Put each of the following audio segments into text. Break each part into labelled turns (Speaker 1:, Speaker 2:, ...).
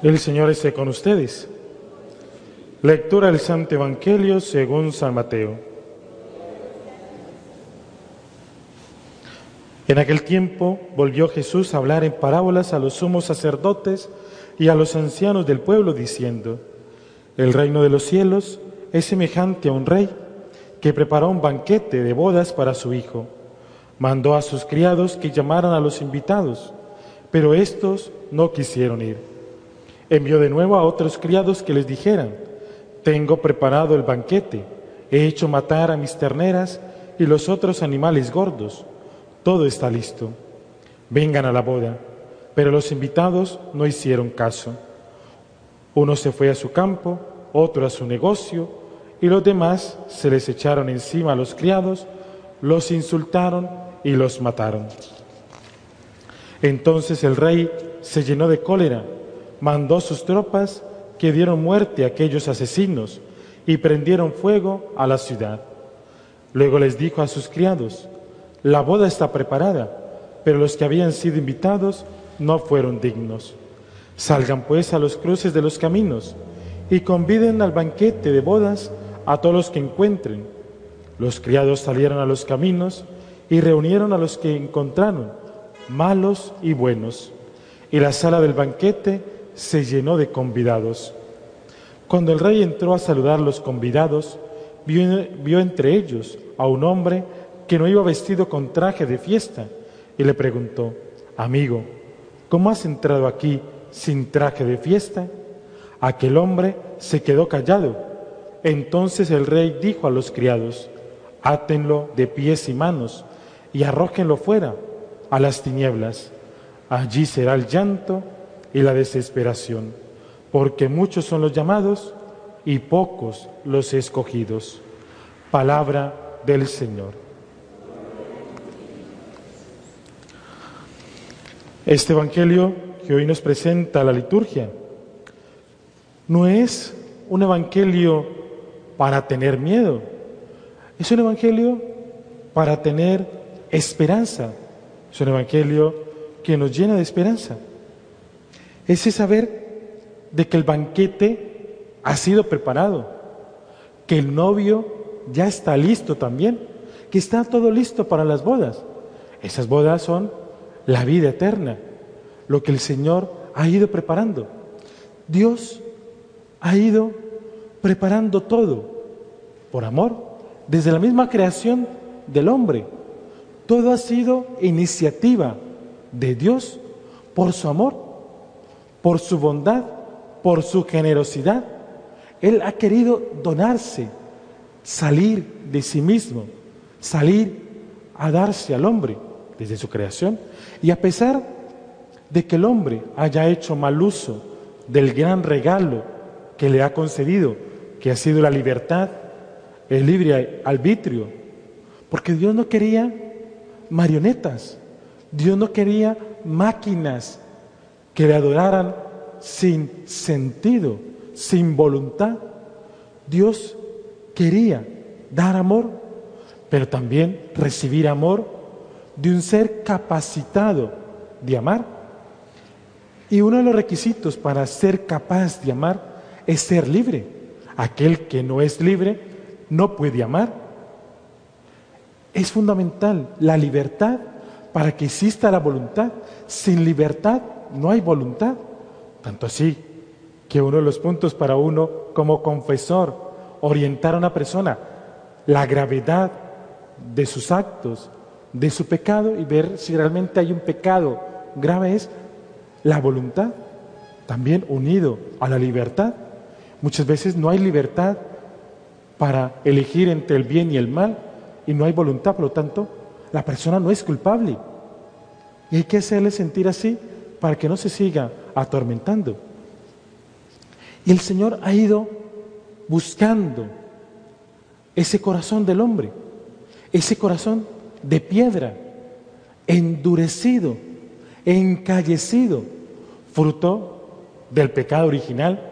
Speaker 1: El Señor esté con ustedes. Lectura del Santo Evangelio según San Mateo. En aquel tiempo volvió Jesús a hablar en parábolas a los sumos sacerdotes y a los ancianos del pueblo, diciendo, El reino de los cielos es semejante a un rey que preparó un banquete de bodas para su hijo. Mandó a sus criados que llamaran a los invitados, pero estos no quisieron ir. Envió de nuevo a otros criados que les dijeran, Tengo preparado el banquete, he hecho matar a mis terneras y los otros animales gordos, todo está listo. Vengan a la boda. Pero los invitados no hicieron caso. Uno se fue a su campo, otro a su negocio, y los demás se les echaron encima a los criados, los insultaron y los mataron. Entonces el rey se llenó de cólera, mandó sus tropas que dieron muerte a aquellos asesinos y prendieron fuego a la ciudad. Luego les dijo a sus criados, la boda está preparada, pero los que habían sido invitados no fueron dignos. Salgan pues a los cruces de los caminos y conviden al banquete de bodas a todos los que encuentren. Los criados salieron a los caminos y reunieron a los que encontraron, malos y buenos. Y la sala del banquete se llenó de convidados. Cuando el rey entró a saludar a los convidados, vio, vio entre ellos a un hombre que no iba vestido con traje de fiesta y le preguntó, amigo, ¿cómo has entrado aquí sin traje de fiesta? Aquel hombre se quedó callado entonces el rey dijo a los criados, átenlo de pies y manos y arrójenlo fuera a las tinieblas. Allí será el llanto y la desesperación, porque muchos son los llamados y pocos los escogidos. Palabra del Señor. Este Evangelio que hoy nos presenta la liturgia no es un Evangelio para tener miedo. Es un evangelio para tener esperanza. Es un evangelio que nos llena de esperanza. Ese saber de que el banquete ha sido preparado, que el novio ya está listo también, que está todo listo para las bodas. Esas bodas son la vida eterna, lo que el Señor ha ido preparando. Dios ha ido preparando todo por amor, desde la misma creación del hombre. Todo ha sido iniciativa de Dios por su amor, por su bondad, por su generosidad. Él ha querido donarse, salir de sí mismo, salir a darse al hombre desde su creación. Y a pesar de que el hombre haya hecho mal uso del gran regalo que le ha concedido que ha sido la libertad, el libre arbitrio, porque Dios no quería marionetas, Dios no quería máquinas que le adoraran sin sentido, sin voluntad. Dios quería dar amor, pero también recibir amor de un ser capacitado de amar. Y uno de los requisitos para ser capaz de amar es ser libre. Aquel que no es libre no puede amar. Es fundamental la libertad para que exista la voluntad. Sin libertad no hay voluntad. Tanto así que uno de los puntos para uno como confesor, orientar a una persona la gravedad de sus actos, de su pecado y ver si realmente hay un pecado grave es la voluntad, también unido a la libertad. Muchas veces no hay libertad para elegir entre el bien y el mal y no hay voluntad, por lo tanto, la persona no es culpable. Y hay que hacerle sentir así para que no se siga atormentando. Y el Señor ha ido buscando ese corazón del hombre, ese corazón de piedra, endurecido, encallecido, fruto del pecado original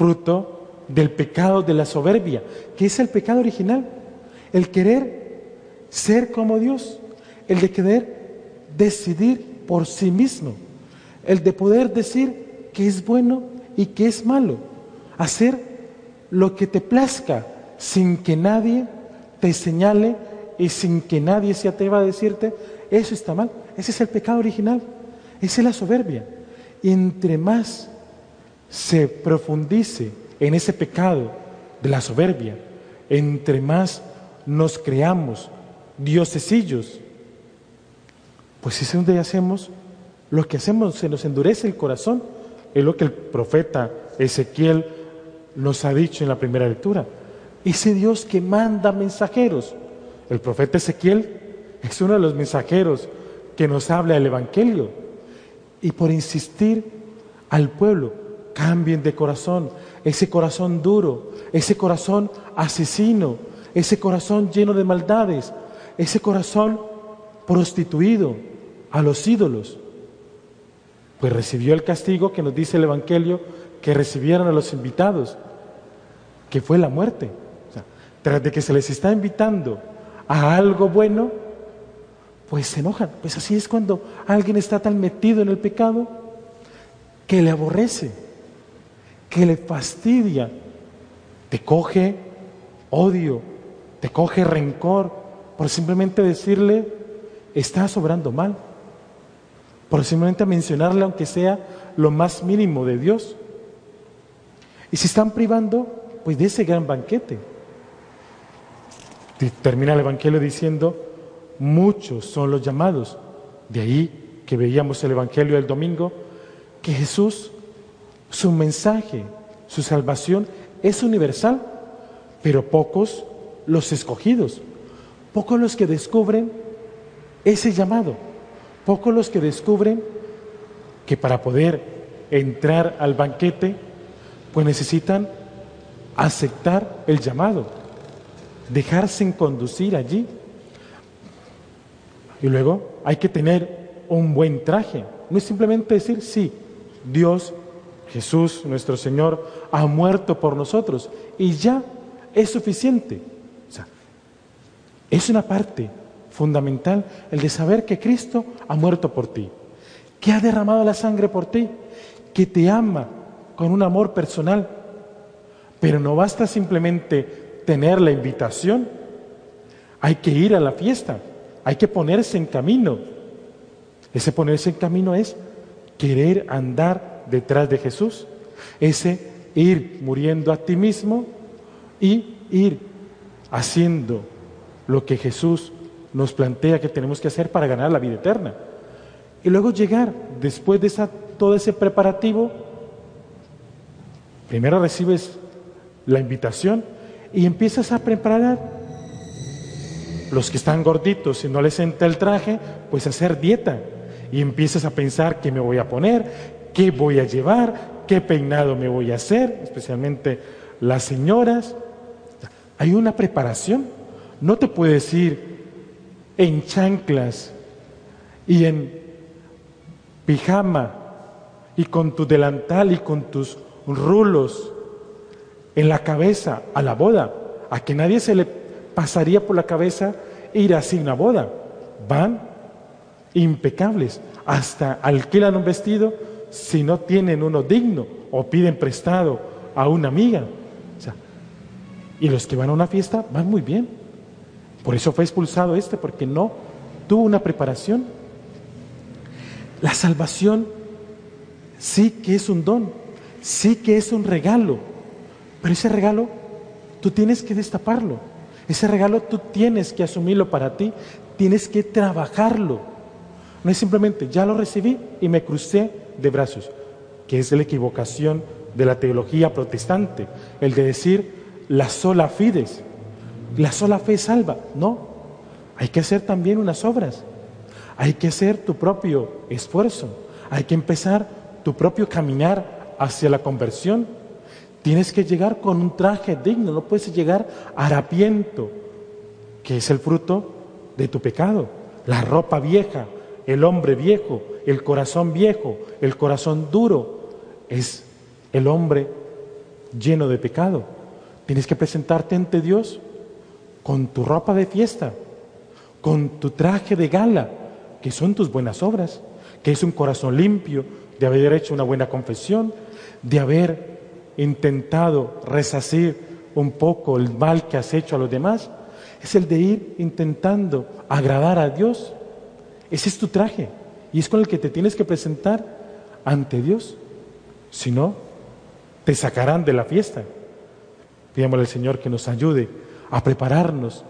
Speaker 1: fruto del pecado de la soberbia, que es el pecado original, el querer ser como Dios, el de querer decidir por sí mismo, el de poder decir qué es bueno y qué es malo. Hacer lo que te plazca sin que nadie te señale y sin que nadie se atreva a decirte, eso está mal. Ese es el pecado original. Esa es la soberbia. Y entre más se profundice en ese pecado de la soberbia, entre más nos creamos diosesillos, pues es donde hacemos lo que hacemos, se nos endurece el corazón. Es lo que el profeta Ezequiel nos ha dicho en la primera lectura. Ese Dios que manda mensajeros. El profeta Ezequiel es uno de los mensajeros que nos habla el Evangelio. Y por insistir al pueblo, cambien de corazón, ese corazón duro, ese corazón asesino, ese corazón lleno de maldades, ese corazón prostituido a los ídolos. Pues recibió el castigo que nos dice el Evangelio que recibieron a los invitados, que fue la muerte. tras de que se les está invitando a algo bueno, pues se enojan. Pues así es cuando alguien está tan metido en el pecado que le aborrece, que le fastidia, te coge odio, te coge rencor por simplemente decirle, estás obrando mal por simplemente mencionarle aunque sea lo más mínimo de Dios. Y se están privando pues de ese gran banquete. Termina el Evangelio diciendo, muchos son los llamados. De ahí que veíamos el Evangelio del domingo, que Jesús, su mensaje, su salvación es universal, pero pocos los escogidos, pocos los que descubren ese llamado. Pocos los que descubren que para poder entrar al banquete, pues necesitan aceptar el llamado, dejarse conducir allí. Y luego hay que tener un buen traje. No es simplemente decir, sí, Dios, Jesús, nuestro Señor, ha muerto por nosotros. Y ya es suficiente. O sea, es una parte fundamental el de saber que Cristo ha muerto por ti, que ha derramado la sangre por ti, que te ama con un amor personal. Pero no basta simplemente tener la invitación, hay que ir a la fiesta, hay que ponerse en camino. Ese ponerse en camino es querer andar detrás de Jesús, ese ir muriendo a ti mismo y ir haciendo lo que Jesús nos plantea que tenemos que hacer para ganar la vida eterna. Y luego llegar, después de todo ese preparativo, primero recibes la invitación y empiezas a preparar los que están gorditos y no les entra el traje, pues hacer dieta. Y empiezas a pensar qué me voy a poner, qué voy a llevar, qué peinado me voy a hacer, especialmente las señoras. Hay una preparación. No te puedes ir en chanclas y en pijama y con tu delantal y con tus rulos en la cabeza a la boda, a que nadie se le pasaría por la cabeza ir así a una boda. Van impecables, hasta alquilan un vestido si no tienen uno digno o piden prestado a una amiga. y los que van a una fiesta van muy bien. Por eso fue expulsado este, porque no tuvo una preparación. La salvación sí que es un don, sí que es un regalo, pero ese regalo tú tienes que destaparlo, ese regalo tú tienes que asumirlo para ti, tienes que trabajarlo. No es simplemente, ya lo recibí y me crucé de brazos, que es la equivocación de la teología protestante, el de decir la sola fides, la sola fe salva. No, hay que hacer también unas obras. Hay que hacer tu propio esfuerzo. Hay que empezar tu propio caminar hacia la conversión. Tienes que llegar con un traje digno, no puedes llegar harapiento, que es el fruto de tu pecado. La ropa vieja, el hombre viejo, el corazón viejo, el corazón duro, es el hombre lleno de pecado. Tienes que presentarte ante Dios con tu ropa de fiesta, con tu traje de gala, que son tus buenas obras, que es un corazón limpio, de haber hecho una buena confesión, de haber intentado resacir un poco el mal que has hecho a los demás. Es el de ir intentando agradar a Dios. Ese es tu traje y es con el que te tienes que presentar ante Dios. Si no, te sacarán de la fiesta. Pidámosle al Señor que nos ayude a prepararnos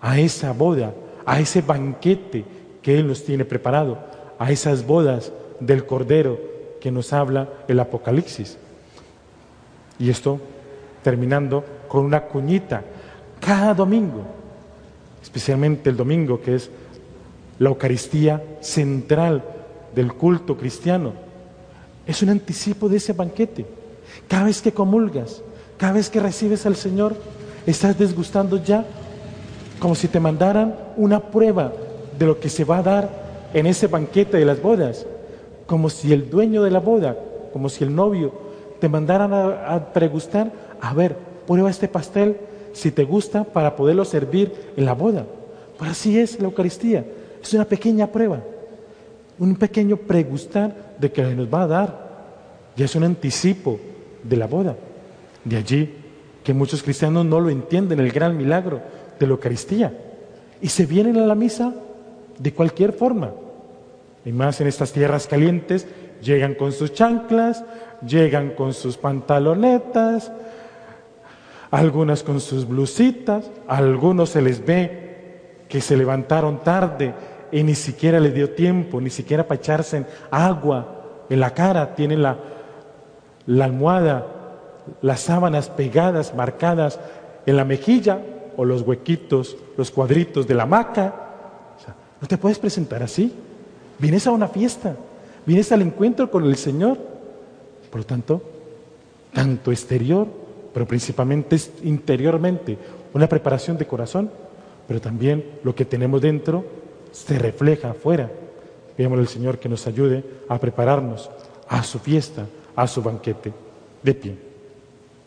Speaker 1: a esa boda, a ese banquete que Él nos tiene preparado, a esas bodas del Cordero que nos habla el Apocalipsis. Y esto terminando con una cuñita cada domingo, especialmente el domingo que es la Eucaristía central del culto cristiano. Es un anticipo de ese banquete. Cada vez que comulgas, cada vez que recibes al Señor, estás desgustando ya como si te mandaran una prueba de lo que se va a dar en ese banquete de las bodas, como si el dueño de la boda, como si el novio te mandaran a, pregustar, a ver, prueba este pastel si te gusta para poderlo servir en la boda. Pues así es la Eucaristía, es una pequeña prueba, un pequeño pregustar de que nos va a dar. Ya es un anticipo de la boda. De allí que muchos cristianos no lo entienden, el gran milagro de la Eucaristía. Y se vienen a la misa de cualquier forma. Y más en estas tierras calientes, llegan con sus chanclas, llegan con sus pantalonetas, algunas con sus blusitas, algunos se les ve que se levantaron tarde y ni siquiera les dio tiempo, ni siquiera para echarse agua en la cara, tienen la almohada, las sábanas pegadas, marcadas en la mejilla o los huequitos, los cuadritos de la hamaca. no te puedes presentar así. Vienes a una fiesta, vienes al encuentro con el Señor. Por lo tanto, tanto exterior, pero principalmente interiormente, una preparación de corazón, pero también lo que tenemos dentro se refleja afuera. Pidamos al Señor que nos ayude a prepararnos a su fiesta, a su banquete. De pie.